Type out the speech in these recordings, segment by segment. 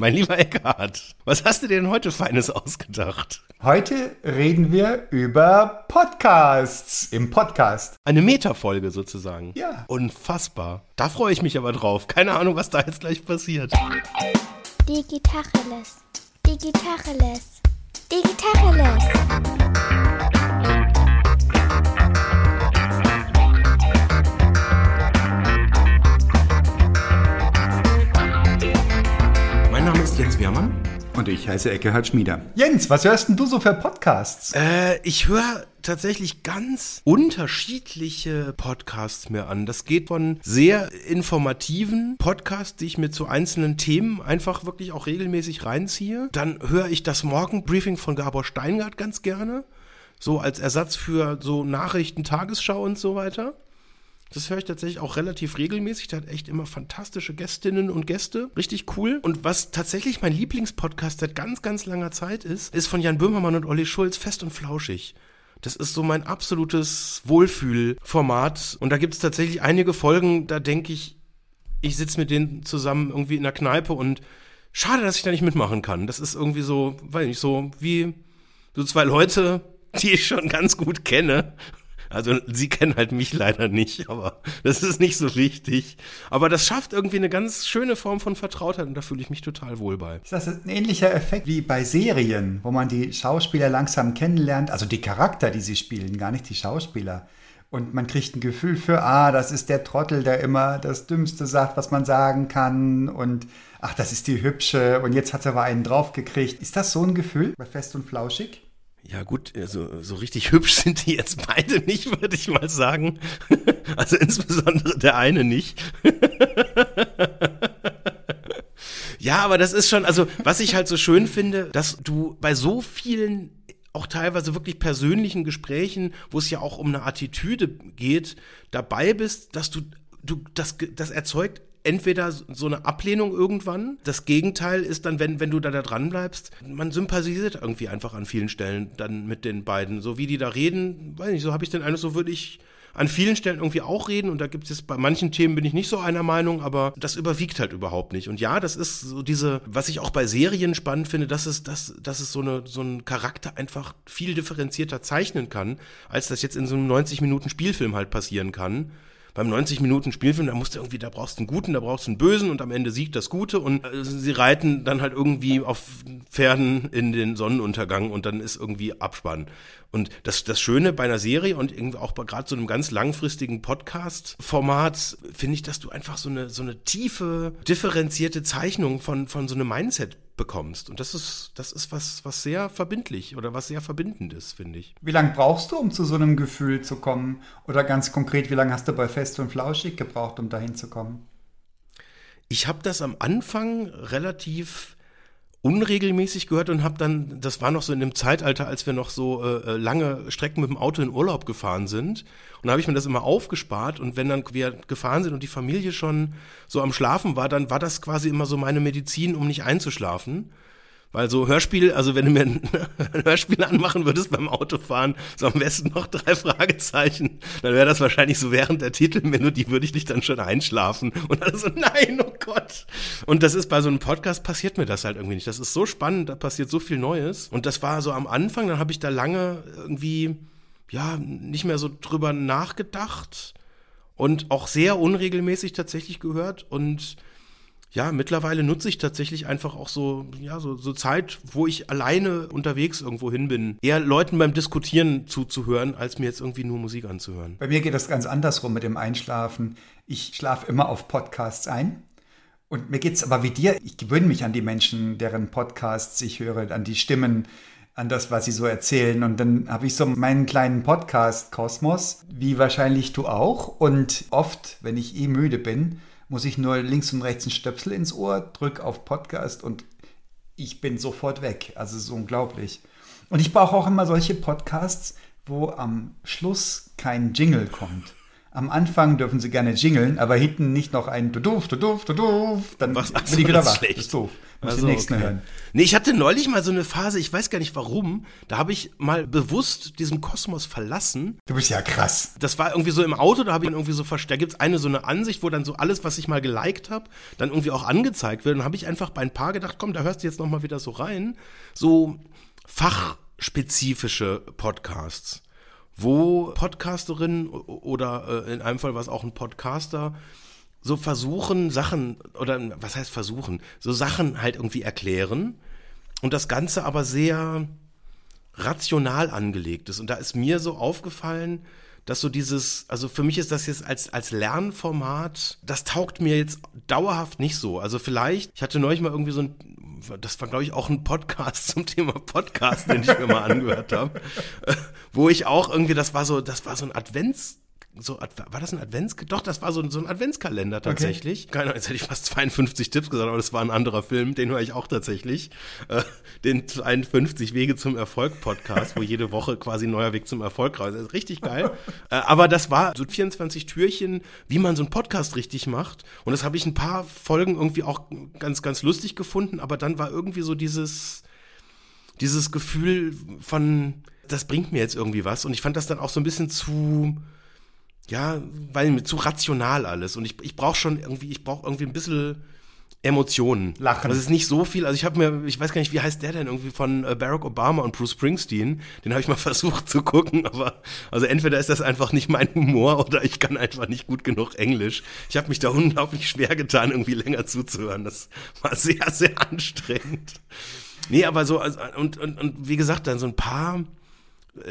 Mein lieber Eckhard, was hast du dir denn heute Feines ausgedacht? Heute reden wir über Podcasts im Podcast. Eine Metafolge sozusagen. Ja. Unfassbar. Da freue ich mich aber drauf. Keine Ahnung, was da jetzt gleich passiert. Digitacheles. Digitacheles. Digitacheles. Jens Wehrmann. Und ich heiße Eckehard Schmieder. Jens, was hörst denn du so für Podcasts? Äh, ich höre tatsächlich ganz unterschiedliche Podcasts mir an. Das geht von sehr informativen Podcasts, die ich mir zu einzelnen Themen einfach wirklich auch regelmäßig reinziehe. Dann höre ich das Morgenbriefing von Gabor Steingart ganz gerne. So als Ersatz für so Nachrichten, Tagesschau und so weiter. Das höre ich tatsächlich auch relativ regelmäßig. Der hat echt immer fantastische Gästinnen und Gäste. Richtig cool. Und was tatsächlich mein Lieblingspodcast seit ganz, ganz langer Zeit ist, ist von Jan Böhmermann und Olli Schulz, Fest und Flauschig. Das ist so mein absolutes Wohlfühlformat. Und da gibt es tatsächlich einige Folgen, da denke ich, ich sitze mit denen zusammen irgendwie in der Kneipe und schade, dass ich da nicht mitmachen kann. Das ist irgendwie so, weiß nicht, so wie so zwei Leute, die ich schon ganz gut kenne also sie kennen halt mich leider nicht, aber das ist nicht so wichtig. Aber das schafft irgendwie eine ganz schöne Form von Vertrautheit und da fühle ich mich total wohl bei. Ist das ein ähnlicher Effekt wie bei Serien, wo man die Schauspieler langsam kennenlernt, also die Charakter, die sie spielen, gar nicht die Schauspieler. Und man kriegt ein Gefühl für, ah, das ist der Trottel, der immer das Dümmste sagt, was man sagen kann. Und ach, das ist die Hübsche. Und jetzt hat sie aber einen draufgekriegt. Ist das so ein Gefühl bei Fest und Flauschig? Ja gut, so, so richtig hübsch sind die jetzt beide nicht, würde ich mal sagen. Also insbesondere der eine nicht. Ja, aber das ist schon, also was ich halt so schön finde, dass du bei so vielen auch teilweise wirklich persönlichen Gesprächen, wo es ja auch um eine Attitüde geht, dabei bist, dass du, du, das, das erzeugt entweder so eine Ablehnung irgendwann. Das Gegenteil ist dann, wenn, wenn du da, da dran bleibst, man sympathisiert irgendwie einfach an vielen Stellen dann mit den beiden. So wie die da reden, weiß nicht, so habe ich den Eindruck, so würde ich an vielen Stellen irgendwie auch reden und da gibt es bei manchen Themen bin ich nicht so einer Meinung, aber das überwiegt halt überhaupt nicht. Und ja, das ist so diese, was ich auch bei Serien spannend finde, dass es, dass, dass es so, eine, so einen Charakter einfach viel differenzierter zeichnen kann, als das jetzt in so einem 90 Minuten Spielfilm halt passieren kann beim 90 Minuten Spielfilm, da musst du irgendwie, da brauchst du einen Guten, da brauchst du einen Bösen und am Ende siegt das Gute und äh, sie reiten dann halt irgendwie auf Pferden in den Sonnenuntergang und dann ist irgendwie Abspann. Und das, das Schöne bei einer Serie und irgendwie auch bei gerade so einem ganz langfristigen Podcast-Format finde ich, dass du einfach so eine, so eine tiefe, differenzierte Zeichnung von, von so einem Mindset bekommst. Und das ist, das ist was, was sehr verbindlich oder was sehr verbindend ist, finde ich. Wie lange brauchst du, um zu so einem Gefühl zu kommen? Oder ganz konkret, wie lange hast du bei Fest und Flauschig gebraucht, um dahin zu kommen? Ich habe das am Anfang relativ unregelmäßig gehört und habe dann, das war noch so in dem Zeitalter, als wir noch so äh, äh lange Strecken mit dem Auto in Urlaub gefahren sind. Und da habe ich mir das immer aufgespart und wenn dann wir gefahren sind und die Familie schon so am Schlafen war, dann war das quasi immer so meine Medizin, um nicht einzuschlafen. Weil so Hörspiel, also wenn du mir ein Hörspiel anmachen würdest beim Autofahren, so am besten noch drei Fragezeichen, dann wäre das wahrscheinlich so während der Titelmelodie würde ich dich dann schon einschlafen. Und dann so, nein, oh Gott. Und das ist bei so einem Podcast passiert mir das halt irgendwie nicht. Das ist so spannend, da passiert so viel Neues. Und das war so am Anfang, dann habe ich da lange irgendwie, ja, nicht mehr so drüber nachgedacht und auch sehr unregelmäßig tatsächlich gehört und ja, mittlerweile nutze ich tatsächlich einfach auch so, ja, so, so Zeit, wo ich alleine unterwegs irgendwo hin bin, eher Leuten beim Diskutieren zuzuhören, als mir jetzt irgendwie nur Musik anzuhören. Bei mir geht das ganz andersrum mit dem Einschlafen. Ich schlafe immer auf Podcasts ein. Und mir geht es aber wie dir, ich gewöhne mich an die Menschen, deren Podcasts ich höre, an die Stimmen, an das, was sie so erzählen. Und dann habe ich so meinen kleinen Podcast-Kosmos, wie wahrscheinlich du auch. Und oft, wenn ich eh müde bin, muss ich nur links und rechts einen Stöpsel ins Ohr, drück auf Podcast und ich bin sofort weg. Also es ist unglaublich. Und ich brauche auch immer solche Podcasts, wo am Schluss kein Jingle kommt. Am Anfang dürfen sie gerne jingeln, aber hinten nicht noch ein du doof, du doof, du doof, dann Was? Ach so, bin ich wieder das ist wach. schlecht. Das ist doof. Muss Also, den nächsten okay. hören. Nee, ich hatte neulich mal so eine Phase, ich weiß gar nicht warum, da habe ich mal bewusst diesen Kosmos verlassen. Du bist ja krass. Das war irgendwie so im Auto, da habe ich dann irgendwie so verstärkt. Da gibt es eine so eine Ansicht, wo dann so alles, was ich mal geliked habe, dann irgendwie auch angezeigt wird. Und habe ich einfach bei ein paar gedacht, komm, da hörst du jetzt nochmal wieder so rein. So fachspezifische Podcasts, wo Podcasterinnen oder äh, in einem Fall war es auch ein Podcaster, so versuchen Sachen, oder was heißt versuchen, so Sachen halt irgendwie erklären und das Ganze aber sehr rational angelegt ist. Und da ist mir so aufgefallen, dass so dieses, also für mich ist das jetzt als, als Lernformat, das taugt mir jetzt dauerhaft nicht so. Also vielleicht, ich hatte neulich mal irgendwie so ein, das war glaube ich auch ein Podcast zum Thema Podcast, den ich mir mal angehört habe, äh, wo ich auch irgendwie, das war so, das war so ein Advents, so, war das ein Advents? Doch, das war so, ein- so ein Adventskalender tatsächlich. Keine Ahnung, jetzt hätte ich fast 52 Tipps gesagt, aber das war ein anderer Film, den höre ich auch tatsächlich. Äh, den 52 Wege zum Erfolg Podcast, wo jede Woche quasi ein neuer Weg zum Erfolg raus ist. Richtig geil. Äh, aber das war so 24 Türchen, wie man so einen Podcast richtig macht. Und das habe ich ein paar Folgen irgendwie auch ganz, ganz lustig gefunden, aber dann war irgendwie so dieses, dieses Gefühl von, das bringt mir jetzt irgendwie was. Und ich fand das dann auch so ein bisschen zu, ja, weil mir zu rational alles. Und ich, ich brauche schon irgendwie, ich brauche irgendwie ein bisschen Emotionen. Lachen. Es ist nicht so viel. Also ich habe mir, ich weiß gar nicht, wie heißt der denn irgendwie von äh, Barack Obama und Bruce Springsteen. Den habe ich mal versucht zu gucken, aber also entweder ist das einfach nicht mein Humor oder ich kann einfach nicht gut genug Englisch. Ich habe mich da unglaublich schwer getan, irgendwie länger zuzuhören. Das war sehr, sehr anstrengend. Nee, aber so, also, und, und, und wie gesagt, dann so ein paar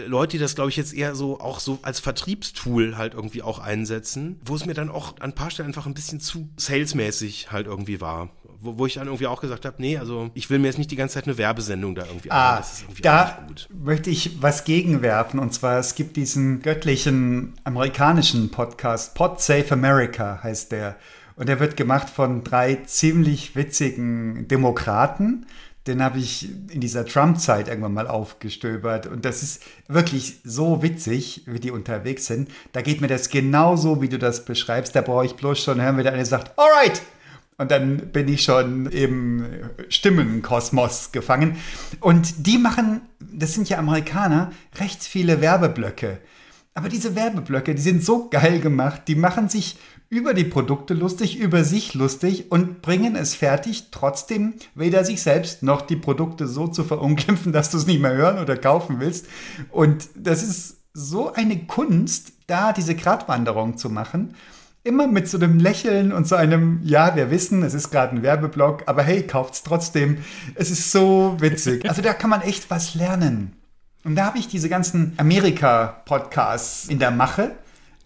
Leute, die das, glaube ich, jetzt eher so auch so als Vertriebstool halt irgendwie auch einsetzen, wo es mir dann auch an ein paar Stellen einfach ein bisschen zu salesmäßig halt irgendwie war. Wo, wo ich dann irgendwie auch gesagt habe, nee, also ich will mir jetzt nicht die ganze Zeit eine Werbesendung da irgendwie Ah, das ist irgendwie da möchte ich was gegenwerfen. Und zwar, es gibt diesen göttlichen amerikanischen Podcast, Pod Save America heißt der. Und der wird gemacht von drei ziemlich witzigen Demokraten. Den habe ich in dieser Trump-Zeit irgendwann mal aufgestöbert. Und das ist wirklich so witzig, wie die unterwegs sind. Da geht mir das genauso, wie du das beschreibst. Da brauche ich bloß schon hören, wie der eine sagt, alright, und dann bin ich schon im Stimmenkosmos gefangen. Und die machen, das sind ja Amerikaner, recht viele Werbeblöcke. Aber diese Werbeblöcke, die sind so geil gemacht, die machen sich über die Produkte lustig, über sich lustig und bringen es fertig, trotzdem weder sich selbst noch die Produkte so zu verunglimpfen, dass du es nicht mehr hören oder kaufen willst. Und das ist so eine Kunst, da diese Gratwanderung zu machen immer mit so einem Lächeln und so einem, ja, wir wissen, es ist gerade ein Werbeblock, aber hey, kauft's trotzdem. Es ist so witzig. Also da kann man echt was lernen. Und da habe ich diese ganzen Amerika-Podcasts in der Mache.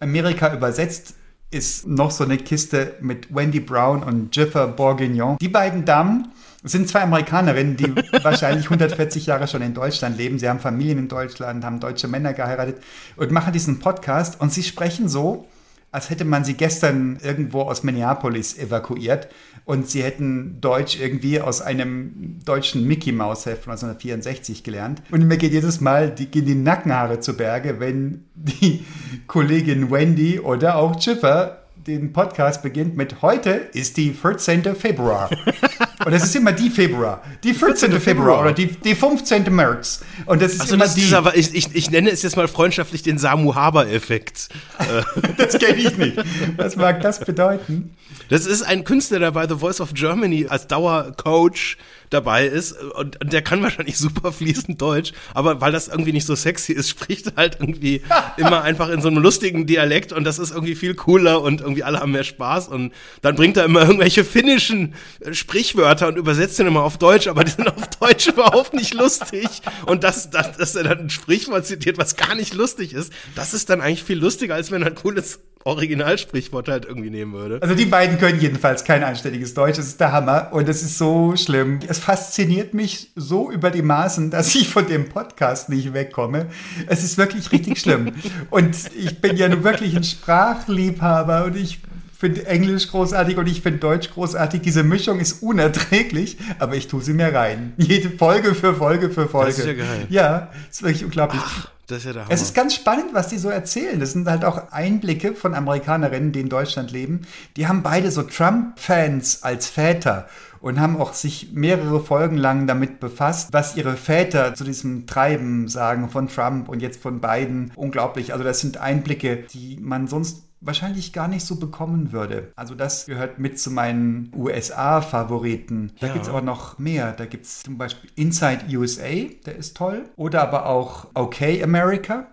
Amerika übersetzt ist noch so eine Kiste mit Wendy Brown und Jiffer Bourguignon. Die beiden Damen sind zwei Amerikanerinnen, die wahrscheinlich 140 Jahre schon in Deutschland leben. Sie haben Familien in Deutschland, haben deutsche Männer geheiratet und machen diesen Podcast. Und sie sprechen so, als hätte man sie gestern irgendwo aus Minneapolis evakuiert und sie hätten Deutsch irgendwie aus einem deutschen Mickey Mouse Heft von 1964 gelernt. Und mir geht jedes Mal, die gehen die Nackenhaare zu Berge, wenn die Kollegin Wendy oder auch Chipper den Podcast beginnt mit heute ist die 14. Februar. Und es ist immer die Februar. Die 14. Februar oder die, die 15. März. Und das ist Also immer das ist die. dieser, ich, ich, ich nenne es jetzt mal freundschaftlich den Samu Haber-Effekt. Das kenne ich nicht. Was mag das bedeuten? Das ist ein Künstler, der bei The Voice of Germany als Dauercoach dabei ist und, und der kann wahrscheinlich super fließend Deutsch, aber weil das irgendwie nicht so sexy ist, spricht er halt irgendwie immer einfach in so einem lustigen Dialekt und das ist irgendwie viel cooler und irgendwie alle haben mehr Spaß und dann bringt er immer irgendwelche finnischen äh, Sprichwörter und übersetzt den immer auf Deutsch, aber die sind auf Deutsch überhaupt nicht lustig und das, das, dass er dann ein Sprichwort zitiert, was gar nicht lustig ist, das ist dann eigentlich viel lustiger, als wenn er ein cooles Originalsprichwort halt irgendwie nehmen würde. Also die beiden können jedenfalls kein anständiges Deutsch. Das ist der Hammer und es ist so schlimm. Es fasziniert mich so über die Maßen, dass ich von dem Podcast nicht wegkomme. Es ist wirklich richtig schlimm. Und ich bin ja nun wirklich ein Sprachliebhaber und ich finde Englisch großartig und ich finde Deutsch großartig. Diese Mischung ist unerträglich, aber ich tue sie mir rein. Jede Folge für Folge für Folge. ist ja geil. Ja, ist wirklich unglaublich. Das ist ja. Es ist ganz spannend, was die so erzählen. Das sind halt auch Einblicke von Amerikanerinnen, die in Deutschland leben. Die haben beide so Trump-Fans als Väter und haben auch sich mehrere Folgen lang damit befasst, was ihre Väter zu diesem Treiben sagen von Trump und jetzt von Biden. Unglaublich. Also das sind Einblicke, die man sonst wahrscheinlich gar nicht so bekommen würde. Also das gehört mit zu meinen USA-Favoriten. Da Ja. gibt es aber noch mehr. Da gibt es zum Beispiel Inside USA, der ist toll. Oder aber auch Okay America.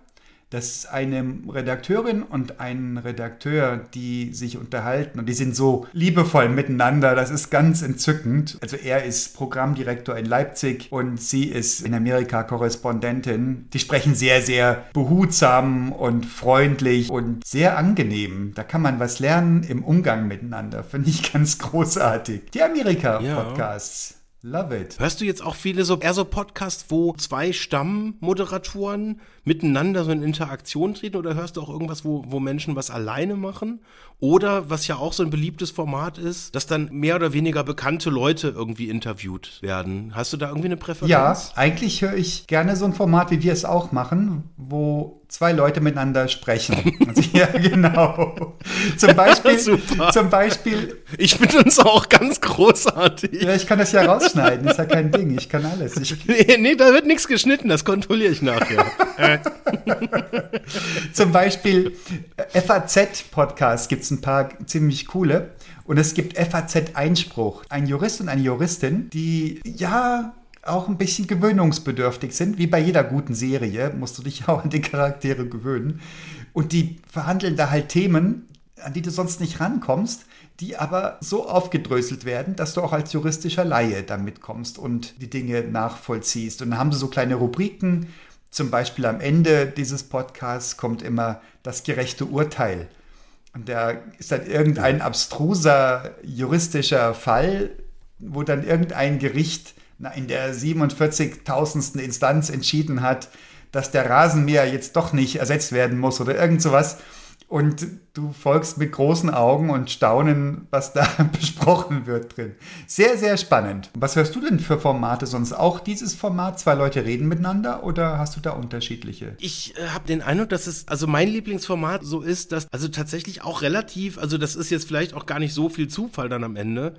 Das ist eine Redakteurin und ein Redakteur, die sich unterhalten und die sind so liebevoll miteinander. Das ist ganz entzückend. Also er ist Programmdirektor in Leipzig und sie ist in Amerika Korrespondentin. Die sprechen sehr, sehr behutsam und freundlich und sehr angenehm. Da kann man was lernen im Umgang miteinander. Finde ich ganz großartig. Die Amerika-Podcasts. Love it. Hörst du jetzt auch viele so eher so Podcasts, wo zwei Stammmoderatoren miteinander so in Interaktion treten oder hörst du auch irgendwas, wo, wo Menschen was alleine machen? Oder was ja auch so ein beliebtes Format ist, dass dann mehr oder weniger bekannte Leute irgendwie interviewt werden. Hast du da irgendwie eine Präferenz? Ja, eigentlich höre ich gerne so ein Format, wie wir es auch machen, wo zwei Leute miteinander sprechen. Also, ja, genau. Zum Beispiel, zum Beispiel, Ich finde uns auch ganz großartig. ja, ich kann das ja rausschneiden, ist ja kein Ding, ich kann alles. Ich, Nee, nee, da wird nichts geschnitten, das kontrolliere ich nachher. zum Beispiel äh, FAZ-Podcast gibt es ein paar ziemlich coole. Und es gibt FAZ-Einspruch. Ein Jurist und eine Juristin, die ja auch ein bisschen gewöhnungsbedürftig sind. Wie bei jeder guten Serie musst du dich auch an die Charaktere gewöhnen. Und die verhandeln da halt Themen, an die du sonst nicht rankommst, die aber so aufgedröselt werden, dass du auch als juristischer Laie da mitkommst und die Dinge nachvollziehst. Und dann haben sie so kleine Rubriken. Zum Beispiel am Ende dieses Podcasts kommt immer das gerechte Urteil. Und da ist dann irgendein abstruser juristischer Fall, wo dann irgendein Gericht in der 47.000. Instanz entschieden hat, dass der Rasenmäher jetzt doch nicht ersetzt werden muss oder irgend sowas. Und du folgst mit großen Augen und Staunen, was da besprochen wird drin. Sehr, sehr spannend. Was hörst du denn für Formate sonst? Auch dieses Format, zwei Leute reden miteinander oder hast du da unterschiedliche? Ich äh, habe den Eindruck, dass es, also mein Lieblingsformat so ist, dass, also tatsächlich auch relativ, also das ist jetzt vielleicht auch gar nicht so viel Zufall dann am Ende,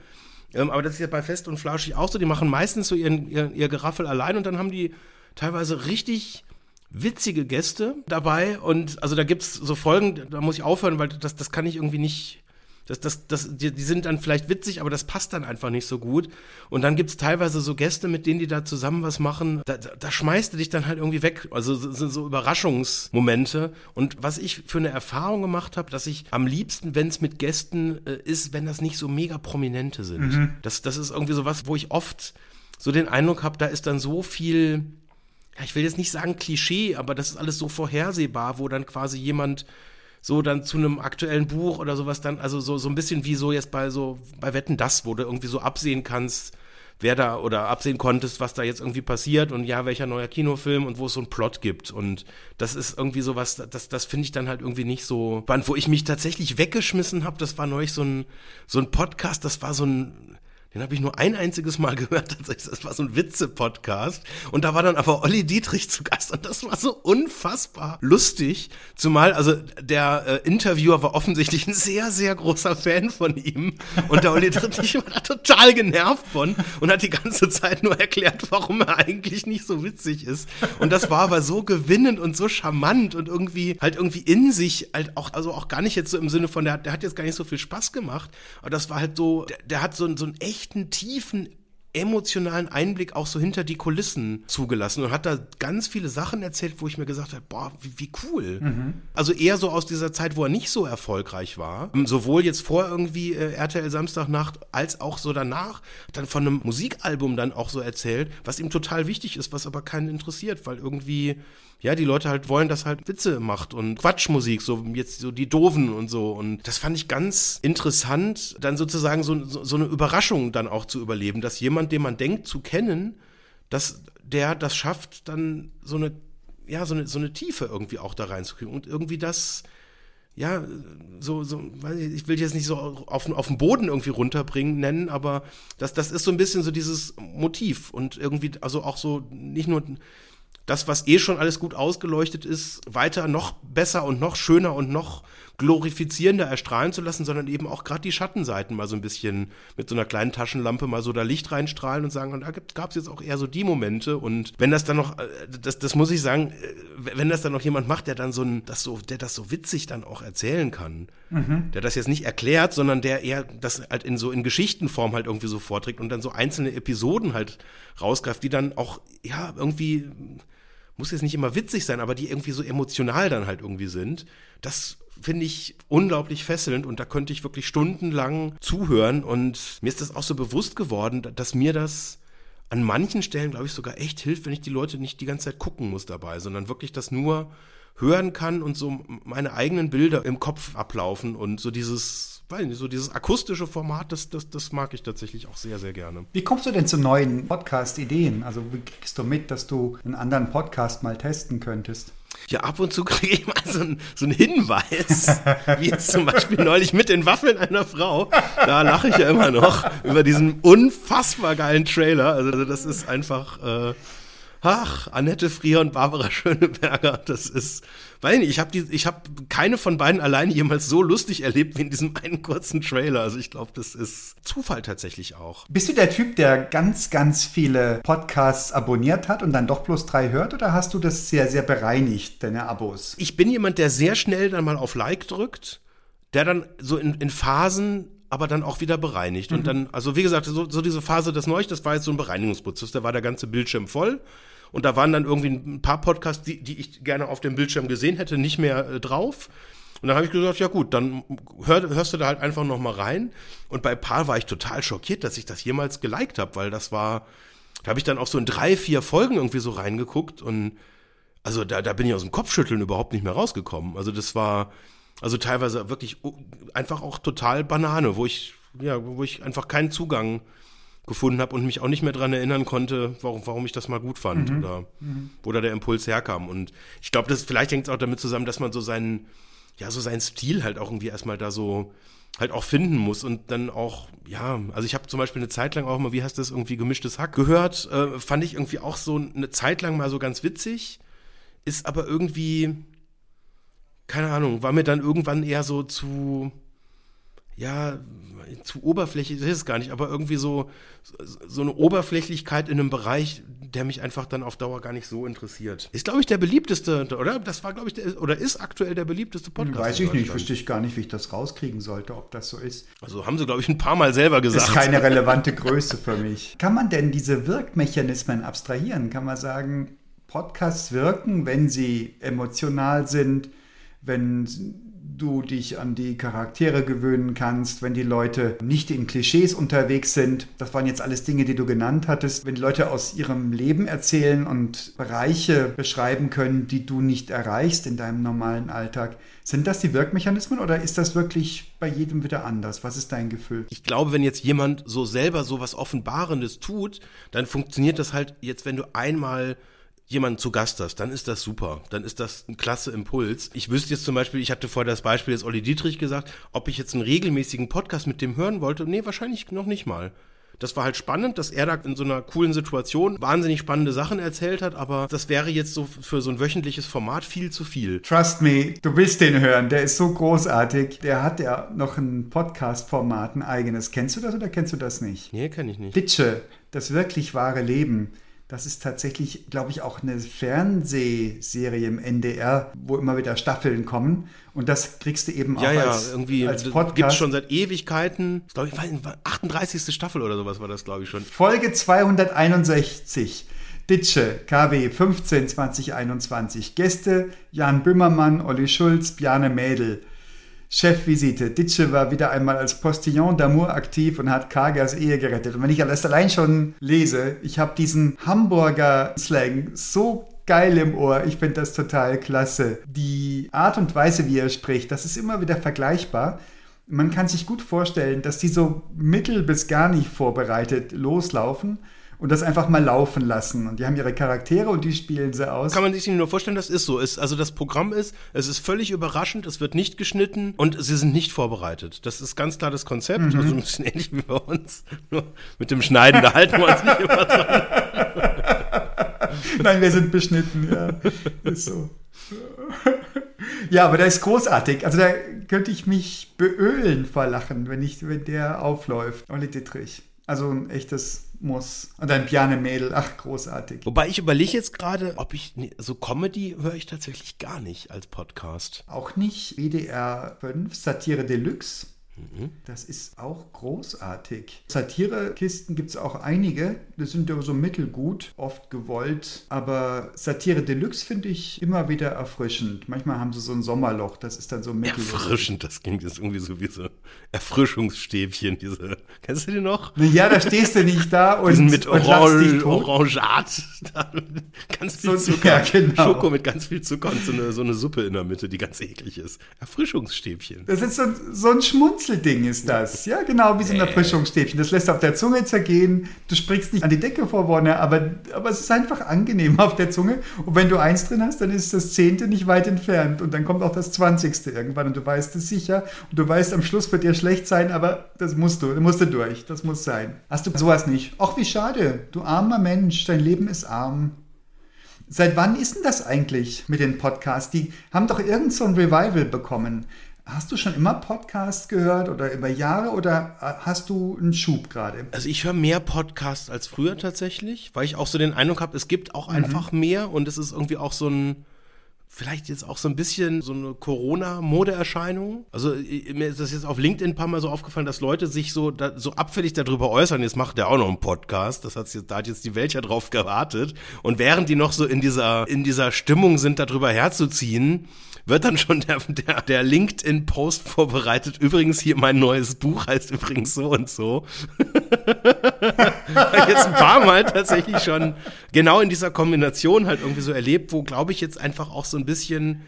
ähm, aber das ist ja bei Fest und Flauschig auch so, die machen meistens so ihren, ihr, ihr Geraffel allein und dann haben die teilweise richtig witzige Gäste dabei und also da gibt's so Folgen, da muss ich aufhören, weil das, das kann ich irgendwie nicht, das, das, das, die, die sind dann vielleicht witzig, aber das passt dann einfach nicht so gut. Und dann gibt's teilweise so Gäste, mit denen die da zusammen was machen, da, da, da schmeißt du dich dann halt irgendwie weg. Also so, so Überraschungsmomente. Und was ich für eine Erfahrung gemacht habe, dass ich am liebsten, wenn es mit Gästen äh, ist, wenn das nicht so mega prominente sind. Das, das ist irgendwie so was, wo ich oft so den Eindruck habe, da ist dann so viel ja, ich will jetzt nicht sagen Klischee, aber das ist alles so vorhersehbar, wo dann quasi jemand so dann zu einem aktuellen Buch oder sowas dann, also so, so ein bisschen wie so jetzt bei so, bei Wetten das, wo du irgendwie so absehen kannst, wer da oder absehen konntest, was da jetzt irgendwie passiert und ja, welcher neuer Kinofilm und wo es so einen Plot gibt. Und das ist irgendwie sowas, das, das finde ich dann halt irgendwie nicht so. Wo ich mich tatsächlich weggeschmissen habe, das war neulich so ein, so ein Podcast, das war so ein, den habe ich nur ein einziges Mal gehört, tatsächlich. Das war so ein Witze-Podcast. Und da war dann aber Olli Dietrich zu Gast. Und das war so unfassbar lustig. Zumal, also der äh, Interviewer war offensichtlich ein sehr, sehr großer Fan von ihm. Und der Olli Dietrich war da total genervt von und hat die ganze Zeit nur erklärt, warum er eigentlich nicht so witzig ist. Und das war aber so gewinnend und so charmant und irgendwie halt irgendwie in sich halt auch, also auch gar nicht jetzt so im Sinne von, der, der hat jetzt gar nicht so viel Spaß gemacht. Aber das war halt so, der, der hat so, so einen echten, tiefen emotionalen Einblick auch so hinter die Kulissen zugelassen und hat da ganz viele Sachen erzählt, wo ich mir gesagt habe, boah, wie, wie cool. Also eher so aus dieser Zeit, wo er nicht so erfolgreich war. Sowohl jetzt vor irgendwie äh, RTL Samstagnacht als auch so danach, dann von einem Musikalbum dann auch so erzählt, was ihm total wichtig ist, was aber keinen interessiert, weil irgendwie ja, die Leute halt wollen, dass halt Witze macht und Quatschmusik, so jetzt so die Doofen und so. Und das fand ich ganz interessant, dann sozusagen so, so, so eine Überraschung dann auch zu überleben, dass jemand, den man denkt zu kennen, dass der das schafft, dann so eine, ja, so eine, so eine Tiefe irgendwie auch da reinzukriegen und irgendwie das, ja, so, so, ich will jetzt nicht so auf, auf den Boden irgendwie runterbringen, nennen, aber das, das ist so ein bisschen so dieses Motiv und irgendwie, also auch so nicht nur das, was eh schon alles gut ausgeleuchtet ist, weiter noch besser und noch schöner und noch glorifizierender erstrahlen zu lassen, sondern eben auch gerade die Schattenseiten mal so ein bisschen mit so einer kleinen Taschenlampe mal so da Licht reinstrahlen und sagen, und da gab es jetzt auch eher so die Momente. Und wenn das dann noch, äh, das, das muss ich sagen, äh, wenn das dann noch jemand macht, der dann so ein, das so, der das so witzig dann auch erzählen kann, mhm. der das jetzt nicht erklärt, sondern der eher das halt in so in Geschichtenform halt irgendwie so vorträgt und dann so einzelne Episoden halt rausgreift, die dann auch, ja, irgendwie muss jetzt nicht immer witzig sein, aber die irgendwie so emotional dann halt irgendwie sind. Das finde ich unglaublich fesselnd und da könnte ich wirklich stundenlang zuhören und mir ist das auch so bewusst geworden, dass mir das an manchen Stellen, glaube ich, sogar echt hilft, wenn ich die Leute nicht die ganze Zeit gucken muss dabei, sondern wirklich das nur hören kann und so meine eigenen Bilder im Kopf ablaufen und so dieses, weiß nicht, so dieses akustische Format, das, das, das mag ich tatsächlich auch sehr, sehr gerne. Wie kommst du denn zu neuen Podcast-Ideen? Also wie kriegst du mit, dass du einen anderen Podcast mal testen könntest? Ja, ab und zu kriege ich mal so einen, so einen Hinweis, wie jetzt zum Beispiel neulich mit den Waffeln einer Frau. Da lache ich ja immer noch über diesen unfassbar geilen Trailer. Also das ist einfach, äh, ach, Annette Frier und Barbara Schöneberger, das ist, weiß nicht, ich habe ich habe keine von beiden alleine jemals so lustig erlebt wie in diesem einen kurzen Trailer. Also ich glaube, das ist Zufall tatsächlich auch. Bist du der Typ, der ganz, ganz viele Podcasts abonniert hat und dann doch bloß drei hört oder hast du das sehr, sehr bereinigt, deine Abos? Ich bin jemand, der sehr schnell dann mal auf Like drückt, der dann so in, in Phasen aber dann auch wieder bereinigt. Mhm. Und dann, also wie gesagt, so, so diese Phase des Neuch, das war jetzt so ein Bereinigungsprozess, da war der ganze Bildschirm voll. Und da waren dann irgendwie ein paar Podcasts, die, die ich gerne auf dem Bildschirm gesehen hätte, nicht mehr äh, drauf. Und dann habe ich gesagt, ja gut, dann hör, hörst du da halt einfach noch mal rein. Und bei paar war ich total schockiert, dass ich das jemals geliked habe, weil das war, da habe ich dann auch so in drei, vier Folgen irgendwie so reingeguckt und also da, da bin ich aus dem Kopfschütteln überhaupt nicht mehr rausgekommen. Also das war also teilweise wirklich einfach auch total Banane, wo ich ja, wo ich einfach keinen Zugang gefunden habe und mich auch nicht mehr dran erinnern konnte, warum, warum ich das mal gut fand mhm. oder mhm. wo da der Impuls herkam. Und ich glaube, das vielleicht hängt es auch damit zusammen, dass man so seinen, ja, so seinen Stil halt auch irgendwie erstmal da so halt auch finden muss und dann auch, ja, also ich habe zum Beispiel eine Zeit lang auch mal, wie heißt das, irgendwie gemischtes Hack gehört, äh, fand ich irgendwie auch so eine Zeit lang mal so ganz witzig, ist aber irgendwie, keine Ahnung, war mir dann irgendwann eher so zu, ja, zu oberflächlich ist es gar nicht, aber irgendwie so, so eine Oberflächlichkeit in einem Bereich, der mich einfach dann auf Dauer gar nicht so interessiert. Ist, glaube ich, der beliebteste, oder? Das war, glaube ich, der, oder ist aktuell der beliebteste Podcast. Weiß ich nicht, wüsste ich gar nicht, wie ich das rauskriegen sollte, ob das so ist. Also haben sie, glaube ich, ein paar Mal selber gesagt. Ist keine relevante Größe für mich. Kann man denn diese Wirkmechanismen abstrahieren? Kann man sagen, Podcasts wirken, wenn sie emotional sind, wenn du dich an die Charaktere gewöhnen kannst, wenn die Leute nicht in Klischees unterwegs sind. Das waren jetzt alles Dinge, die du genannt hattest. Wenn die Leute aus ihrem Leben erzählen und Bereiche beschreiben können, die du nicht erreichst in deinem normalen Alltag. Sind das die Wirkmechanismen oder ist das wirklich bei jedem wieder anders? Was ist dein Gefühl? Ich glaube, wenn jetzt jemand so selber so was Offenbarendes tut, dann funktioniert das halt jetzt, wenn du einmal jemanden zu Gast hast, dann ist das super. Dann ist das ein klasse Impuls. Ich wüsste jetzt zum Beispiel, ich hatte vorher das Beispiel jetzt Olli Dietrich gesagt, ob ich jetzt einen regelmäßigen Podcast mit dem hören wollte. Nee, wahrscheinlich noch nicht mal. Das war halt spannend, dass er da in so einer coolen Situation wahnsinnig spannende Sachen erzählt hat, aber das wäre jetzt so für so ein wöchentliches Format viel zu viel. Trust me, du willst den hören, der ist so großartig. Der hat ja noch ein Podcast-Format, ein eigenes. Kennst du das oder kennst du das nicht? Nee, kenn ich nicht. Ditsche, das wirklich wahre Leben. Das ist tatsächlich, glaube ich, auch eine Fernsehserie im NDR, wo immer wieder Staffeln kommen. Und das kriegst du eben auch ja, ja, als, irgendwie als Podcast. Gibt es schon seit Ewigkeiten. Ich glaube, 38. Staffel oder sowas war das, glaube ich, schon. Folge 261. Ditsche, KW 15 2021. Gäste Jan Böhmermann, Olli Schulz, Bjane Mädel. Chefvisite. Ditsche war wieder einmal als Postillon d'amour aktiv und hat Kagers Ehe gerettet. Und wenn ich das allein schon lese, ich habe diesen Hamburger Slang so geil im Ohr. Ich finde das total klasse. Die Art und Weise, wie er spricht, das ist immer wieder vergleichbar. Man kann sich gut vorstellen, dass die so mittel bis gar nicht vorbereitet loslaufen und das einfach mal laufen lassen. Und die haben ihre Charaktere und die spielen sie aus. Kann man sich nur vorstellen, das ist so. Es, also das Programm ist, es ist völlig überraschend, es wird nicht geschnitten und sie sind nicht vorbereitet. Das ist ganz klar das Konzept, mhm. also ein bisschen ähnlich wie bei uns. Nur mit dem Schneiden, da halten wir uns nicht immer dran. Nein, wir sind beschnitten, ja. Ist so. Ja, aber der ist großartig. Also da könnte ich mich beölen vor Lachen, wenn, ich, wenn der aufläuft. Olli Dittrich. Also ein echtes Muss. Und ein Piane-Mädel. Ach, großartig. Wobei ich überlege jetzt gerade, ob ich, nee, so Comedy höre ich tatsächlich gar nicht als Podcast. Auch nicht WDR 5, Satire Deluxe. Das ist auch großartig. Satirekisten gibt es auch einige. Das sind ja so mittelgut, oft gewollt. Aber Satire Deluxe finde ich immer wieder erfrischend. Manchmal haben sie so ein Sommerloch, das ist dann so mittelgut. Erfrischend, das klingt jetzt irgendwie so wie so Erfrischungsstäbchen, diese. Kennst du die noch? Ja, da stehst du nicht da und, Diesen mit Orange, mit ganz viel So- Zucker. ja, genau. Schoko mit ganz viel Zucker und so eine, so eine Suppe in der Mitte, die ganz eklig ist. Erfrischungsstäbchen. Das ist so, ein- so ein Schmunzelding ist das. Ja, genau, wie so ein Erfrischungsstäbchen. Das lässt auf der Zunge zergehen. Du springst nicht an die Decke vor Wonne, aber, aber es ist einfach angenehm auf der Zunge. Und wenn du eins drin hast, dann ist das Zehnte nicht weit entfernt. Und dann kommt auch das Zwanzigste irgendwann. Und du weißt es sicher. Und du weißt, am Schluss wird dir schlecht sein, aber das musst du. Musst du durch. Das muss sein. Hast du sowas nicht? Ach, wie schade. Du armer Mensch. Dein Leben ist arm. Seit wann ist denn das eigentlich mit den Podcasts? Die haben doch irgend so ein Revival bekommen. Hast du schon immer Podcasts gehört oder über Jahre oder äh, hast du einen Schub gerade? Also ich höre mehr Podcasts als früher tatsächlich, weil ich auch so den Eindruck habe, es gibt auch einfach mehr und es ist irgendwie auch so ein, vielleicht jetzt auch so ein bisschen so eine Corona-Modeerscheinung. Also mir ist das jetzt auf LinkedIn ein paar Mal so aufgefallen, dass Leute sich so, da, so abfällig darüber äußern, jetzt macht der auch noch einen Podcast, das hat's jetzt, da hat jetzt die Welt ja drauf gewartet. Und während die noch so in dieser, in dieser Stimmung sind, darüber herzuziehen, wird dann schon der, der, der LinkedIn-Post vorbereitet. Übrigens hier mein neues Buch heißt übrigens so und so. jetzt ein paar Mal tatsächlich schon genau in dieser Kombination halt irgendwie so erlebt, wo glaube ich jetzt einfach auch so ein bisschen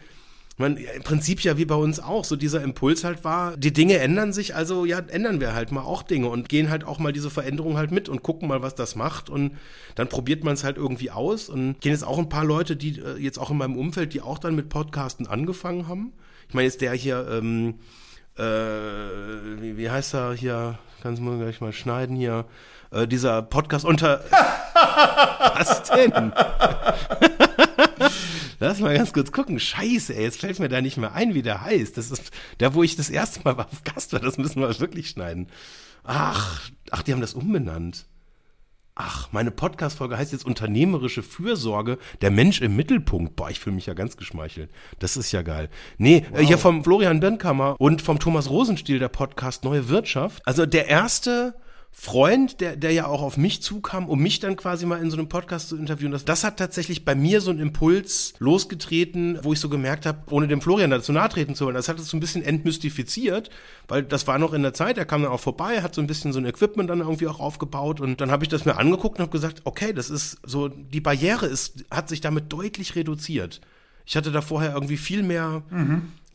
man, im Prinzip ja wie bei uns auch, so dieser Impuls halt war, die Dinge ändern sich, also ja, ändern wir halt mal auch Dinge und gehen halt auch mal diese Veränderung halt mit und gucken mal, was das macht und dann probiert man es halt irgendwie aus und gehen jetzt auch ein paar Leute, die äh, jetzt auch in meinem Umfeld, die auch dann mit Podcasten angefangen haben. Ich meine jetzt der hier, ähm, äh, wie, wie heißt er hier, kannst du mal gleich mal schneiden hier, äh, dieser Podcast unter, was denn? Mal ganz kurz gucken. Scheiße, ey, jetzt fällt mir da nicht mehr ein, wie der heißt. Das ist da, wo ich das erste Mal war, auf Gast war. Das müssen wir wirklich schneiden. Ach, ach, die haben das umbenannt. Ach, meine Podcast-Folge heißt jetzt Unternehmerische Fürsorge, der Mensch im Mittelpunkt. Boah, ich fühle mich ja ganz geschmeichelt. Das ist ja geil. Nee, äh, hier vom Florian Birnkammer und vom Thomas Rosenstiel, der Podcast Neue Wirtschaft. Also der erste Freund, der, der ja auch auf mich zukam, um mich dann quasi mal in so einem Podcast zu interviewen, das, das hat tatsächlich bei mir so einen Impuls losgetreten, wo ich so gemerkt habe, ohne dem Florian dazu nahe treten zu wollen, das hat es so ein bisschen entmystifiziert, weil das war noch in der Zeit, er kam dann auch vorbei, hat so ein bisschen so ein Equipment dann irgendwie auch aufgebaut und dann habe ich das mir angeguckt und habe gesagt, okay, das ist so, die Barriere ist, hat sich damit deutlich reduziert. Ich hatte da vorher irgendwie viel mehr,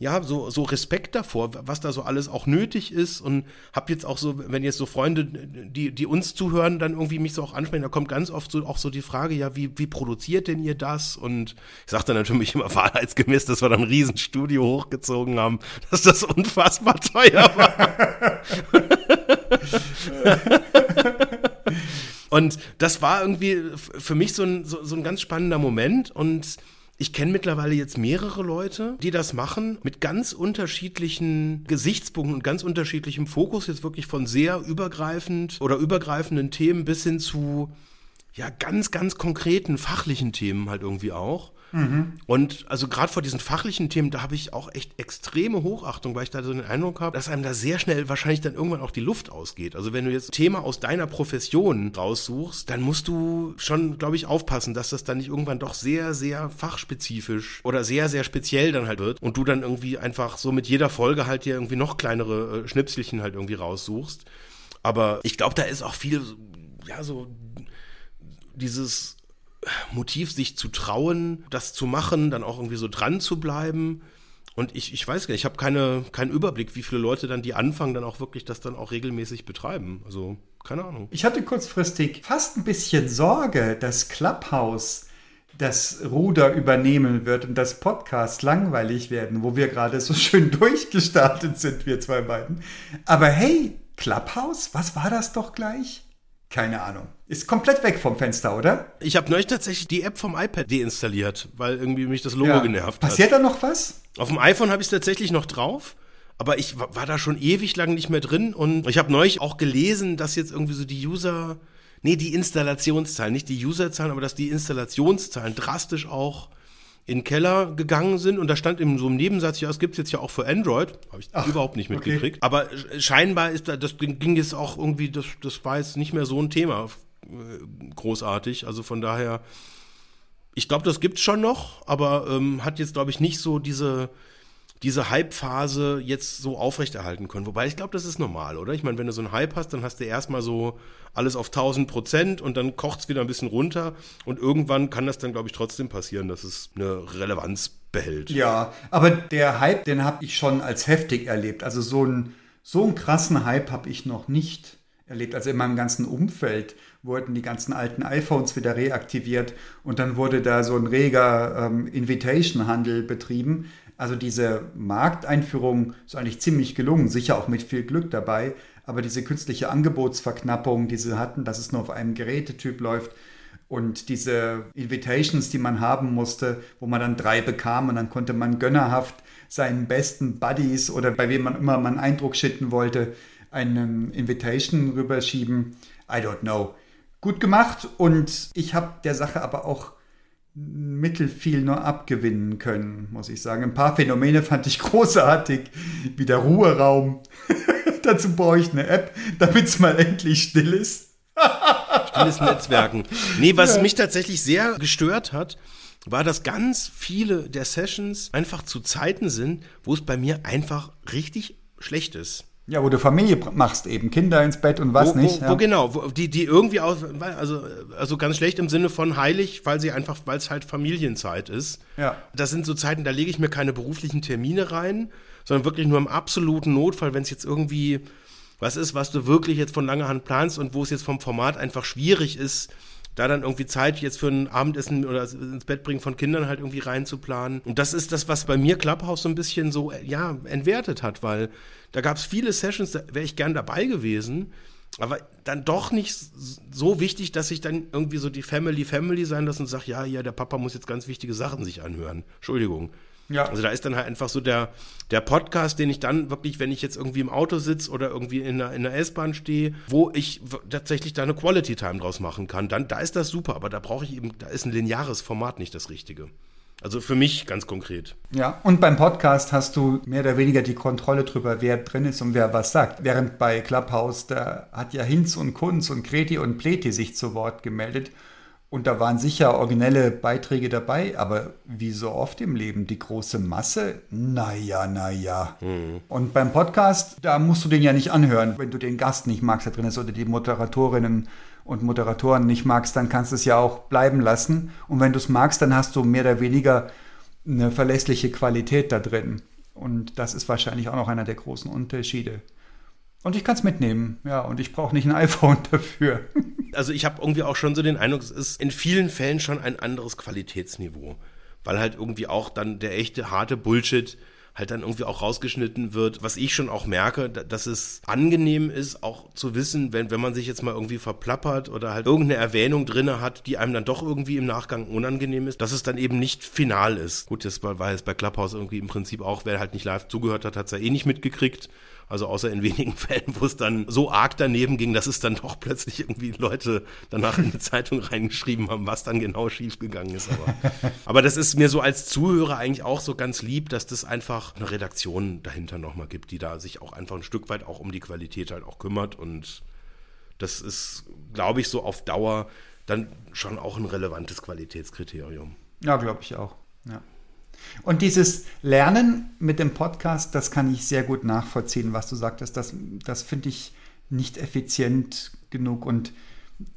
ja, so, so Respekt davor, was da so alles auch nötig ist und hab jetzt auch so, wenn jetzt so Freunde, die, die uns zuhören, dann irgendwie mich so auch ansprechen, da kommt ganz oft so auch so die Frage, ja, wie, wie produziert denn ihr das? Und ich sag dann natürlich immer wahrheitsgemäß, dass wir dann ein Riesenstudio hochgezogen haben, dass das unfassbar teuer war. Und das war irgendwie für mich so ein, so, so ein ganz spannender Moment und ich kenne mittlerweile jetzt mehrere Leute, die das machen mit ganz unterschiedlichen Gesichtspunkten und ganz unterschiedlichem Fokus, jetzt wirklich von sehr übergreifend oder übergreifenden Themen bis hin zu ja ganz, ganz konkreten fachlichen Themen halt irgendwie auch. Und also gerade vor diesen fachlichen Themen, da habe ich auch echt extreme Hochachtung, weil ich da so den Eindruck habe, dass einem da sehr schnell wahrscheinlich dann irgendwann auch die Luft ausgeht. Also wenn du jetzt ein Thema aus deiner Profession raussuchst, dann musst du schon, glaube ich, aufpassen, dass das dann nicht irgendwann doch sehr, sehr fachspezifisch oder sehr, sehr speziell dann halt wird und du dann irgendwie einfach so mit jeder Folge halt dir irgendwie noch kleinere äh, Schnipselchen halt irgendwie raussuchst. Aber ich glaube, da ist auch viel, ja, so dieses Motiv, sich zu trauen, das zu machen, dann auch irgendwie so dran zu bleiben. Und ich, ich weiß gar nicht, ich habe keine, keinen Überblick, wie viele Leute dann, die anfangen, dann auch wirklich das dann auch regelmäßig betreiben. Also, keine Ahnung. Ich hatte kurzfristig fast ein bisschen Sorge, dass Clubhouse das Ruder übernehmen wird und das Podcast langweilig werden, wo wir gerade so schön durchgestartet sind, wir zwei beiden. Aber hey, Clubhouse, was war das doch gleich? Keine Ahnung. Ist komplett weg vom Fenster, oder? Ich habe neulich tatsächlich die App vom iPad deinstalliert, weil irgendwie mich das Logo genervt hat. Passiert da noch was? Auf dem iPhone habe ich es tatsächlich noch drauf. Aber ich war da schon ewig lang nicht mehr drin und ich habe neulich auch gelesen, dass jetzt irgendwie so die User, nee, die Installationszahlen, nicht die Userzahlen, aber dass die Installationszahlen drastisch auch in den Keller gegangen sind und da stand in so einem Nebensatz, ja, es gibt jetzt ja auch für Android, habe ich Ach, überhaupt nicht mitgekriegt. Okay. Aber scheinbar ist da, das ging jetzt auch irgendwie, das, das war jetzt nicht mehr so ein Thema äh, großartig. Also von daher, ich glaube, das gibt's schon noch, aber ähm, hat jetzt, glaube ich, nicht so diese, diese Hype-Phase jetzt so aufrechterhalten können. Wobei ich glaube, das ist normal, oder? Ich meine, wenn du so einen Hype hast, dann hast du erstmal so alles auf 1000 Prozent und dann kocht es wieder ein bisschen runter und irgendwann kann das dann, glaube ich, trotzdem passieren, dass es eine Relevanz behält. Ja, aber der Hype, den habe ich schon als heftig erlebt. Also so einen, so einen krassen Hype habe ich noch nicht erlebt. Also in meinem ganzen Umfeld wurden die ganzen alten iPhones wieder reaktiviert und dann wurde da so ein reger ähm, Invitation-Handel betrieben. Also diese Markteinführung ist eigentlich ziemlich gelungen, sicher auch mit viel Glück dabei, aber diese künstliche Angebotsverknappung, die sie hatten, dass es nur auf einem Gerätetyp läuft und diese Invitations, die man haben musste, wo man dann drei bekam und dann konnte man gönnerhaft seinen besten Buddies oder bei wem man immer man Eindruck schitten wollte, einen Invitation rüberschieben. I don't know. Gut gemacht und ich habe der Sache aber auch mittelfiel nur abgewinnen können, muss ich sagen. Ein paar Phänomene fand ich großartig, wie der Ruheraum. Dazu brauche ich eine App, damit es mal endlich still ist. Stilles Netzwerken. Nee, was ja. mich tatsächlich sehr gestört hat, war, dass ganz viele der Sessions einfach zu Zeiten sind, wo es bei mir einfach richtig schlecht ist. Ja, wo du Familie machst eben, Kinder ins Bett und was wo, nicht. Wo, ja. wo genau, wo, die, die irgendwie aus, also, also ganz schlecht im Sinne von heilig, weil sie einfach, weil es halt Familienzeit ist. Ja. Das sind so Zeiten, da lege ich mir keine beruflichen Termine rein, sondern wirklich nur im absoluten Notfall, wenn es jetzt irgendwie was ist, was du wirklich jetzt von langer Hand planst und wo es jetzt vom Format einfach schwierig ist, da dann irgendwie Zeit jetzt für ein Abendessen oder ins Bett bringen von Kindern halt irgendwie reinzuplanen. Und das ist das, was bei mir Clubhouse so ein bisschen so, ja, entwertet hat, weil da gab es viele Sessions, da wäre ich gern dabei gewesen, aber dann doch nicht so wichtig, dass ich dann irgendwie so die Family Family sein lasse und sage, ja, ja, der Papa muss jetzt ganz wichtige Sachen sich anhören. Entschuldigung. Ja. Also da ist dann halt einfach so der, der Podcast, den ich dann wirklich, wenn ich jetzt irgendwie im Auto sitze oder irgendwie in der, in der S-Bahn stehe, wo ich tatsächlich da eine Quality Time draus machen kann, dann da ist das super, aber da brauche ich eben, da ist ein lineares Format nicht das Richtige. Also für mich ganz konkret. Ja, und beim Podcast hast du mehr oder weniger die Kontrolle drüber, wer drin ist und wer was sagt. Während bei Clubhouse, da hat ja Hinz und Kunz und Kreti und Pleti sich zu Wort gemeldet. Und da waren sicher originelle Beiträge dabei, aber wie so oft im Leben, die große Masse, naja, naja. Mhm. Und beim Podcast, da musst du den ja nicht anhören, wenn du den Gast nicht magst, der drin ist, oder die Moderatorinnen und Moderatoren nicht magst, dann kannst du es ja auch bleiben lassen. Und wenn du es magst, dann hast du mehr oder weniger eine verlässliche Qualität da drin. Und das ist wahrscheinlich auch noch einer der großen Unterschiede. Und ich kann es mitnehmen, ja, und ich brauche nicht ein iPhone dafür. Also ich habe irgendwie auch schon so den Eindruck, es ist in vielen Fällen schon ein anderes Qualitätsniveau. Weil halt irgendwie auch dann der echte harte Bullshit halt dann irgendwie auch rausgeschnitten wird. Was ich schon auch merke, dass es angenehm ist, auch zu wissen, wenn, wenn man sich jetzt mal irgendwie verplappert oder halt irgendeine Erwähnung drinne hat, die einem dann doch irgendwie im Nachgang unangenehm ist, dass es dann eben nicht final ist. Gut, das war, jetzt bei Clubhouse irgendwie im Prinzip auch, wer halt nicht live zugehört hat, hat es ja eh nicht mitgekriegt. Also außer in wenigen Fällen, wo es dann so arg daneben ging, dass es dann doch plötzlich irgendwie Leute danach in die Zeitung reingeschrieben haben, was dann genau schiefgegangen ist. Aber, aber das ist mir so als Zuhörer eigentlich auch so ganz lieb, dass das einfach eine Redaktion dahinter nochmal gibt, die da sich auch einfach ein Stück weit auch um die Qualität halt auch kümmert. Und das ist, glaube ich, so auf Dauer dann schon auch ein relevantes Qualitätskriterium. Ja, glaube ich auch. Ja. Und dieses Lernen mit dem Podcast, das kann ich sehr gut nachvollziehen, was du sagtest. Das, das finde ich nicht effizient genug und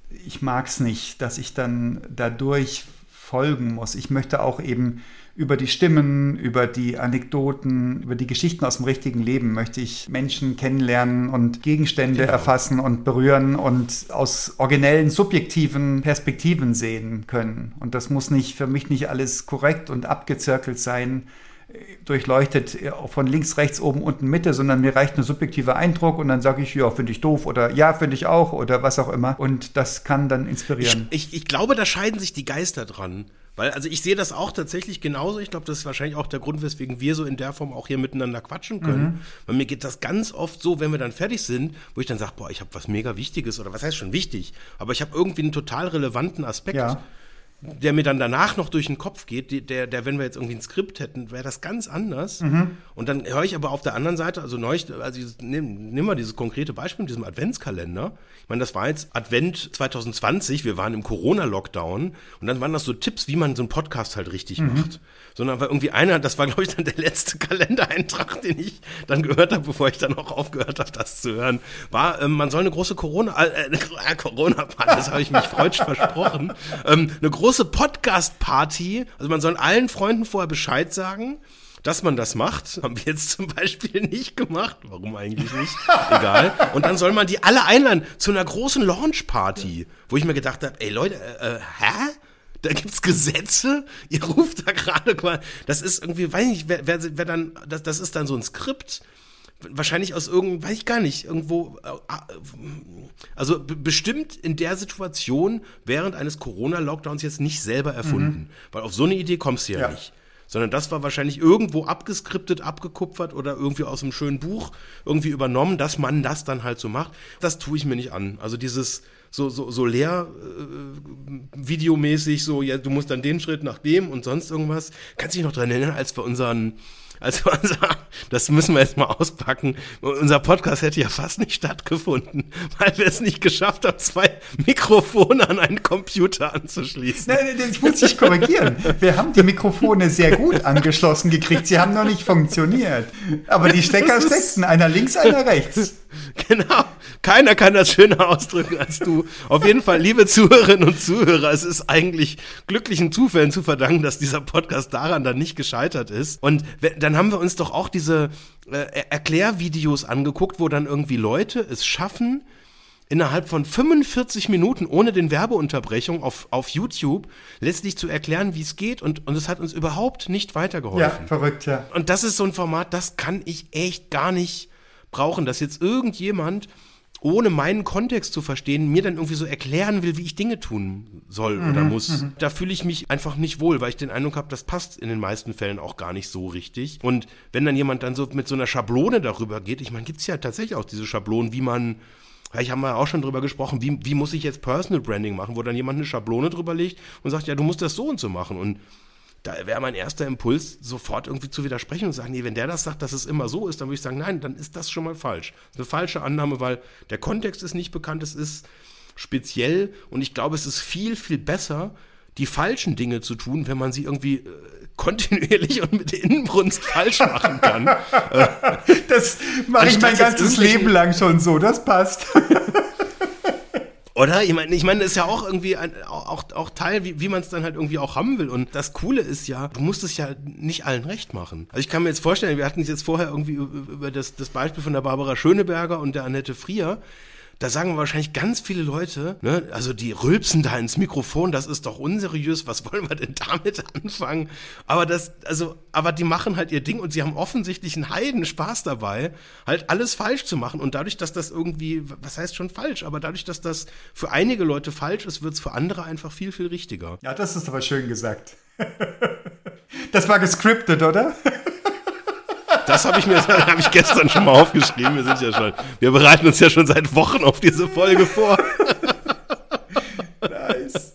ich mag es nicht, dass ich dann dadurch folgen muss. Ich möchte auch eben über die Stimmen, über die Anekdoten, über die Geschichten aus dem richtigen Leben möchte ich Menschen kennenlernen und Gegenstände genau. erfassen und berühren und aus originellen, subjektiven Perspektiven sehen können. Und das muss nicht für mich nicht alles korrekt und abgezirkelt sein durchleuchtet von links, rechts, oben, unten, Mitte, sondern mir reicht ein subjektiver Eindruck und dann sage ich, ja, finde ich doof oder ja, finde ich auch oder was auch immer. Und das kann dann inspirieren. Ich, ich, ich glaube, da scheiden sich die Geister dran. Weil, also ich sehe das auch tatsächlich genauso. Ich glaube, das ist wahrscheinlich auch der Grund, weswegen wir so in der Form auch hier miteinander quatschen können. Mhm. Weil mir geht das ganz oft so, wenn wir dann fertig sind, wo ich dann sage, boah, ich habe was mega Wichtiges oder was heißt schon wichtig, aber ich habe irgendwie einen total relevanten Aspekt. Ja der mir dann danach noch durch den Kopf geht, der, der, wenn wir jetzt irgendwie ein Skript hätten, wäre das ganz anders. Mhm. Und dann höre ich aber auf der anderen Seite, also neulich, also nimm, nimm mal dieses konkrete Beispiel mit diesem Adventskalender. Ich meine, das war jetzt Advent 2020, wir waren im Corona-Lockdown und dann waren das so Tipps, wie man so einen Podcast halt richtig mhm. macht. Sondern war irgendwie einer, das war, glaube ich, dann der letzte Kalendereintrag, den ich dann gehört habe, bevor ich dann auch aufgehört habe, das zu hören, war, ähm, man soll eine große Corona, äh, äh Corona-Party, das habe ich mich freudsch versprochen, ähm, eine große Podcast-Party, also man soll allen Freunden vorher Bescheid sagen, dass man das macht. Haben wir jetzt zum Beispiel nicht gemacht. Warum eigentlich nicht? Egal. Und dann soll man die alle einladen zu einer großen Launch-Party, wo ich mir gedacht habe, ey Leute, äh, äh, hä? Da gibt's Gesetze? Ihr ruft da gerade mal. Das ist irgendwie, weiß ich nicht, wer, wer, wer dann, das, das ist dann so ein Skript wahrscheinlich aus irgend, weiß ich gar nicht, irgendwo, äh, also bestimmt in der Situation während eines Corona-Lockdowns jetzt nicht selber erfunden. Mhm. Weil auf so eine Idee kommst du ja, ja, nicht sondern das war wahrscheinlich irgendwo abgeskriptet, abgekupfert oder irgendwie aus einem schönen Buch irgendwie übernommen, dass man das dann halt so macht. Das tue ich mir nicht an. Also dieses so, so, so leer äh, videomäßig, so, ja, du musst dann den Schritt nach dem und sonst irgendwas. Kannst du dich noch dran erinnern, als wir unseren also unser, das müssen wir jetzt mal auspacken. Unser Podcast hätte ja fast nicht stattgefunden, weil wir es nicht geschafft haben, zwei Mikrofone an einen Computer anzuschließen. Nein, das muss ich korrigieren. Wir haben die Mikrofone sehr gut angeschlossen gekriegt. Sie haben noch nicht funktioniert. Aber die Stecker steckten, einer links, einer rechts. Genau. Keiner kann das schöner ausdrücken als du. Auf jeden Fall, liebe Zuhörerinnen und Zuhörer, es ist eigentlich glücklichen Zufällen zu verdanken, dass dieser Podcast daran dann nicht gescheitert ist. Und dann haben wir uns doch auch diese äh, Erklärvideos angeguckt, wo dann irgendwie Leute es schaffen, innerhalb von 45 Minuten ohne den Werbeunterbrechung auf, auf YouTube letztlich zu erklären, wie es geht und, und es hat uns überhaupt nicht weitergeholfen. Ja, verrückt, ja. Und das ist so ein Format, das kann ich echt gar nicht brauchen, dass jetzt irgendjemand ohne meinen Kontext zu verstehen, mir dann irgendwie so erklären will, wie ich Dinge tun soll mhm, oder muss. Mhm. Da fühle ich mich einfach nicht wohl, weil ich den Eindruck habe, das passt in den meisten Fällen auch gar nicht so richtig. Und wenn dann jemand dann so mit so einer Schablone darüber geht, ich meine, gibt es ja tatsächlich auch diese Schablonen, wie man ich habe mal auch schon drüber gesprochen, wie, wie muss ich jetzt Personal Branding machen, wo dann jemand eine Schablone drüber legt und sagt, ja, du musst das so und so machen. Und da wäre mein erster Impuls, sofort irgendwie zu widersprechen und sagen, nee, wenn der das sagt, dass es immer so ist, dann würde ich sagen, nein, dann ist das schon mal falsch. Eine falsche Annahme, weil der Kontext ist nicht bekannt, es ist speziell und ich glaube, es ist viel, viel besser, die falschen Dinge zu tun, wenn man sie irgendwie äh, kontinuierlich und mit Inbrunst falsch machen kann. das mache ich mein ganzes Leben lang schon so, das passt. Oder? Ich meine, ich meine, das ist ja auch irgendwie ein, auch, auch Teil, wie, wie man es dann halt irgendwie auch haben will. Und das Coole ist ja, du musst es ja nicht allen recht machen. Also ich kann mir jetzt vorstellen, wir hatten es jetzt vorher irgendwie über das, das Beispiel von der Barbara Schöneberger und der Annette Frier da sagen wahrscheinlich ganz viele Leute, ne, also die rülpsen da ins Mikrofon, das ist doch unseriös, was wollen wir denn damit anfangen? Aber das, also, aber die machen halt ihr Ding und sie haben offensichtlich einen Heiden Spaß dabei, halt alles falsch zu machen. Und dadurch, dass das irgendwie, was heißt schon falsch, aber dadurch, dass das für einige Leute falsch ist, wird es für andere einfach viel, viel richtiger. Ja, das ist aber schön gesagt. Das war gescriptet, oder? Das habe ich mir hab ich gestern schon mal aufgeschrieben. Wir sind ja schon, wir bereiten uns ja schon seit Wochen auf diese Folge vor. Nice.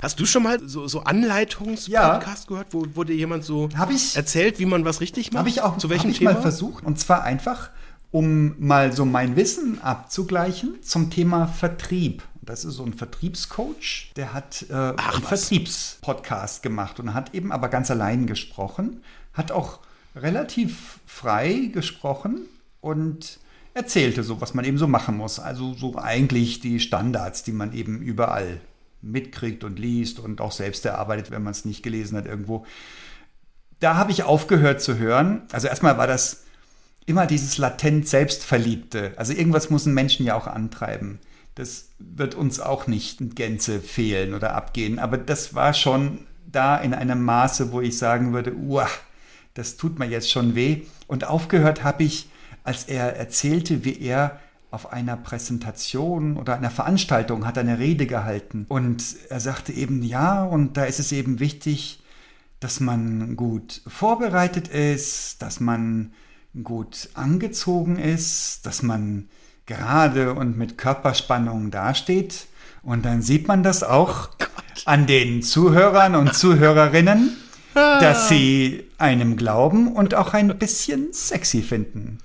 Hast du schon mal so, so Anleitungspodcast ja. gehört, wo, wo dir jemand so ich, erzählt, wie man was richtig macht? Habe ich auch zu welchem ich Thema? mal versucht. Und zwar einfach, um mal so mein Wissen abzugleichen zum Thema Vertrieb. Das ist so ein Vertriebscoach, der hat äh, Ach, einen Vertriebspodcast gemacht und hat eben aber ganz allein gesprochen, hat auch relativ frei gesprochen und erzählte so, was man eben so machen muss. Also so eigentlich die Standards, die man eben überall mitkriegt und liest und auch selbst erarbeitet, wenn man es nicht gelesen hat irgendwo. Da habe ich aufgehört zu hören. Also erstmal war das immer dieses latent Selbstverliebte. Also irgendwas muss ein Menschen ja auch antreiben. Das wird uns auch nicht in Gänze fehlen oder abgehen. Aber das war schon da in einem Maße, wo ich sagen würde, uah, das tut mir jetzt schon weh. Und aufgehört habe ich, als er erzählte, wie er auf einer Präsentation oder einer Veranstaltung hat eine Rede gehalten. Und er sagte eben, ja, und da ist es eben wichtig, dass man gut vorbereitet ist, dass man gut angezogen ist, dass man gerade und mit Körperspannung dasteht. Und dann sieht man das auch an den Zuhörern und Zuhörerinnen, dass sie einem glauben und auch ein bisschen sexy finden.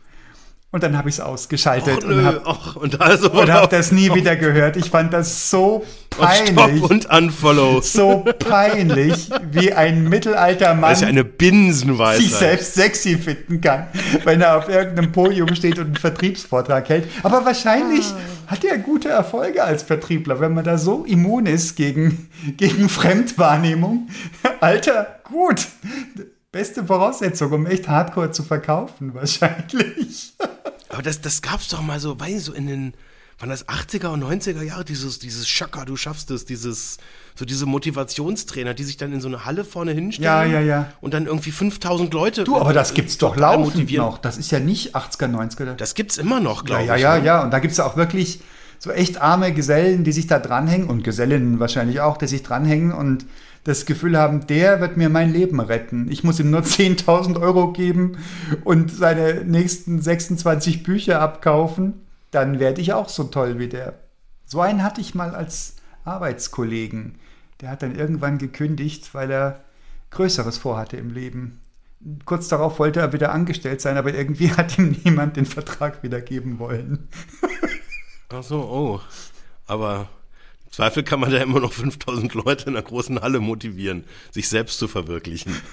Und dann habe ich es ausgeschaltet Och, und nö, habe och, und also hab das nie wieder gehört. Ich fand das so auf peinlich. Stop und Unfollow. So peinlich, wie ein mittelalter Mann ja eine Binsenweisheit. sich selbst sexy finden kann, wenn er auf irgendeinem Podium steht und einen Vertriebsvortrag hält. Aber wahrscheinlich hat er gute Erfolge als Vertriebler, wenn man da so immun ist gegen, gegen Fremdwahrnehmung. Alter, gut. Beste Voraussetzung, um echt Hardcore zu verkaufen, wahrscheinlich. Aber das, das gab's doch mal so, weiß ich, so in den, waren das 80er und 90er Jahre, dieses, dieses Schaka, du schaffst es, dieses, so diese Motivationstrainer, die sich dann in so eine Halle vorne hinstellen. Ja, ja, ja. Und dann irgendwie 5000 Leute. Du, aber das gibt's doch laufend motivieren. noch. Das ist ja nicht 80er, 90er. Das gibt's immer noch, Ja, glaube ja, ich. ja, ne? ja. Und da gibt es auch wirklich so echt arme Gesellen, die sich da dranhängen und Gesellinnen wahrscheinlich auch, die sich dranhängen und das Gefühl haben, der wird mir mein Leben retten. Ich muss ihm nur 10.000 Euro geben und seine nächsten 26 Bücher abkaufen. Dann werde ich auch so toll wie der. So einen hatte ich mal als Arbeitskollegen. Der hat dann irgendwann gekündigt, weil er Größeres vorhatte im Leben. Kurz darauf wollte er wieder angestellt sein, aber irgendwie hat ihm niemand den Vertrag wiedergeben wollen. Ach so, oh. Aber Zweifel kann man da immer noch 5000 Leute in einer großen Halle motivieren, sich selbst zu verwirklichen.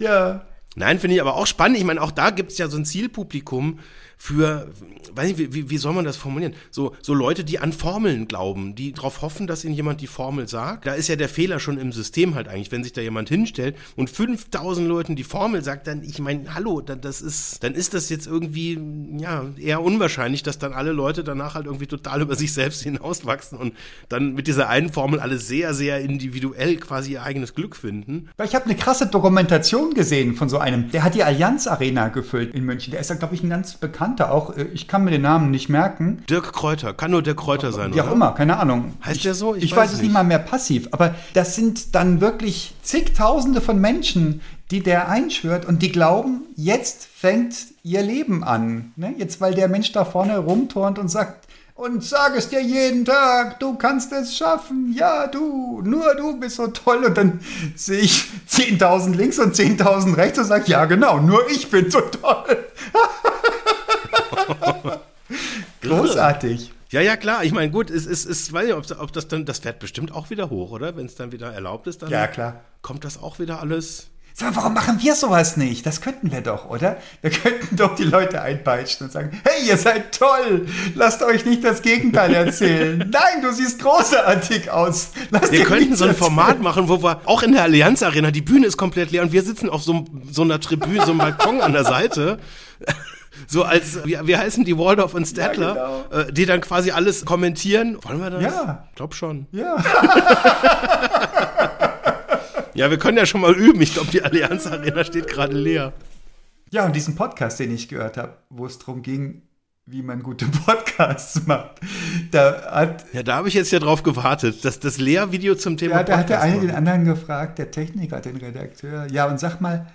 Ja, Nein, finde ich aber auch spannend. Ich meine, auch da gibt es ja so ein Zielpublikum für, weiß nicht, wie, wie soll man das formulieren? So, so Leute, die an Formeln glauben, die darauf hoffen, dass ihnen jemand die Formel sagt. Da ist ja der Fehler schon im System halt eigentlich, wenn sich da jemand hinstellt und 5000 Leuten die Formel sagt, dann, ich meine, hallo, dann, das ist, dann ist das jetzt irgendwie, ja, eher unwahrscheinlich, dass dann alle Leute danach halt irgendwie total über sich selbst hinauswachsen und dann mit dieser einen Formel alle sehr, sehr individuell quasi ihr eigenes Glück finden. Ich habe eine krasse Dokumentation gesehen von so einem, der hat die Allianz Arena gefüllt in München. Der ist ja, glaube ich, ein ganz bekannter auch. Äh, Ich kann mir den Namen nicht merken. Dirk Kräuter, kann nur Dirk Kräuter sein, Wie auch oder? immer, keine Ahnung. Heißt ich, der so? Ich, weiß, es nicht mal mehr passiv. Aber das sind dann wirklich zigtausende von Menschen, die der einschwört und die glauben, jetzt fängt ihr Leben an. Ne? Jetzt, weil der Mensch da vorne rumturnt und sagt, und sag es dir jeden Tag, du kannst es schaffen, ja du, nur du bist so toll. Und dann sehe ich 10.000 links und 10.000 rechts und sage, ja genau, nur ich bin so toll. Großartig. Ja, ja, klar. Ich meine, gut, es ist, es, weiß nicht, ob, ob das dann, das fährt bestimmt auch wieder hoch, oder? Wenn es dann wieder erlaubt ist, dann Ja, klar. kommt das auch wieder alles. Sag mal, warum machen wir sowas nicht? Das könnten wir doch, oder? Wir könnten doch die Leute einpeitschen und sagen, hey, ihr seid toll, lasst euch nicht das Gegenteil erzählen. Nein, du siehst großartig aus. Lass Wir könnten so ein erzählen. Format machen, wo wir auch in der Allianz Arena, die Bühne ist komplett leer und wir sitzen auf so, so einer Tribüne, so einem Balkon an der Seite. So als, wie, wie heißen die Waldorf und Statler, Ja, äh, die dann quasi alles kommentieren. Wollen wir das? Ja. Glaub schon. Ja, Ja, wir können ja schon mal üben. Ich glaube, die Allianz Arena steht gerade leer. ja, und diesen Podcast, den ich gehört habe, wo es darum ging, wie man gute Podcasts macht, da hat, Ja, da habe ich jetzt ja drauf gewartet, dass das Lehrvideo zum Thema ja, da hat der Podcast eine den anderen gefragt, der Techniker, den Redakteur. Ja, und sag mal,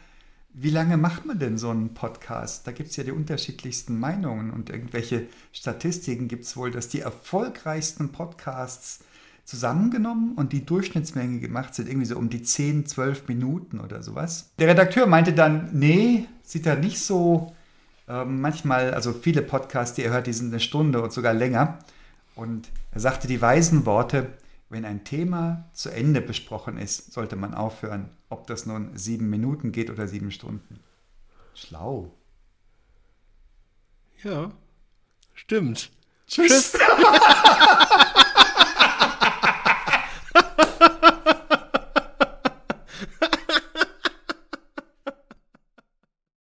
wie lange macht man denn so einen Podcast? Da gibt es ja die unterschiedlichsten Meinungen und irgendwelche Statistiken gibt es wohl, dass die erfolgreichsten Podcasts zusammengenommen und die Durchschnittsmenge gemacht sind irgendwie so um die 10, 12 Minuten oder sowas. Der Redakteur meinte dann, nee, sieht er nicht so. Ähm, manchmal, also viele Podcasts, die er hört, die sind eine Stunde und sogar länger. Und er sagte die weisen Worte, wenn ein Thema zu Ende besprochen ist, sollte man aufhören, ob das nun sieben Minuten geht oder sieben Stunden. Schlau. Ja, stimmt. Tschüss.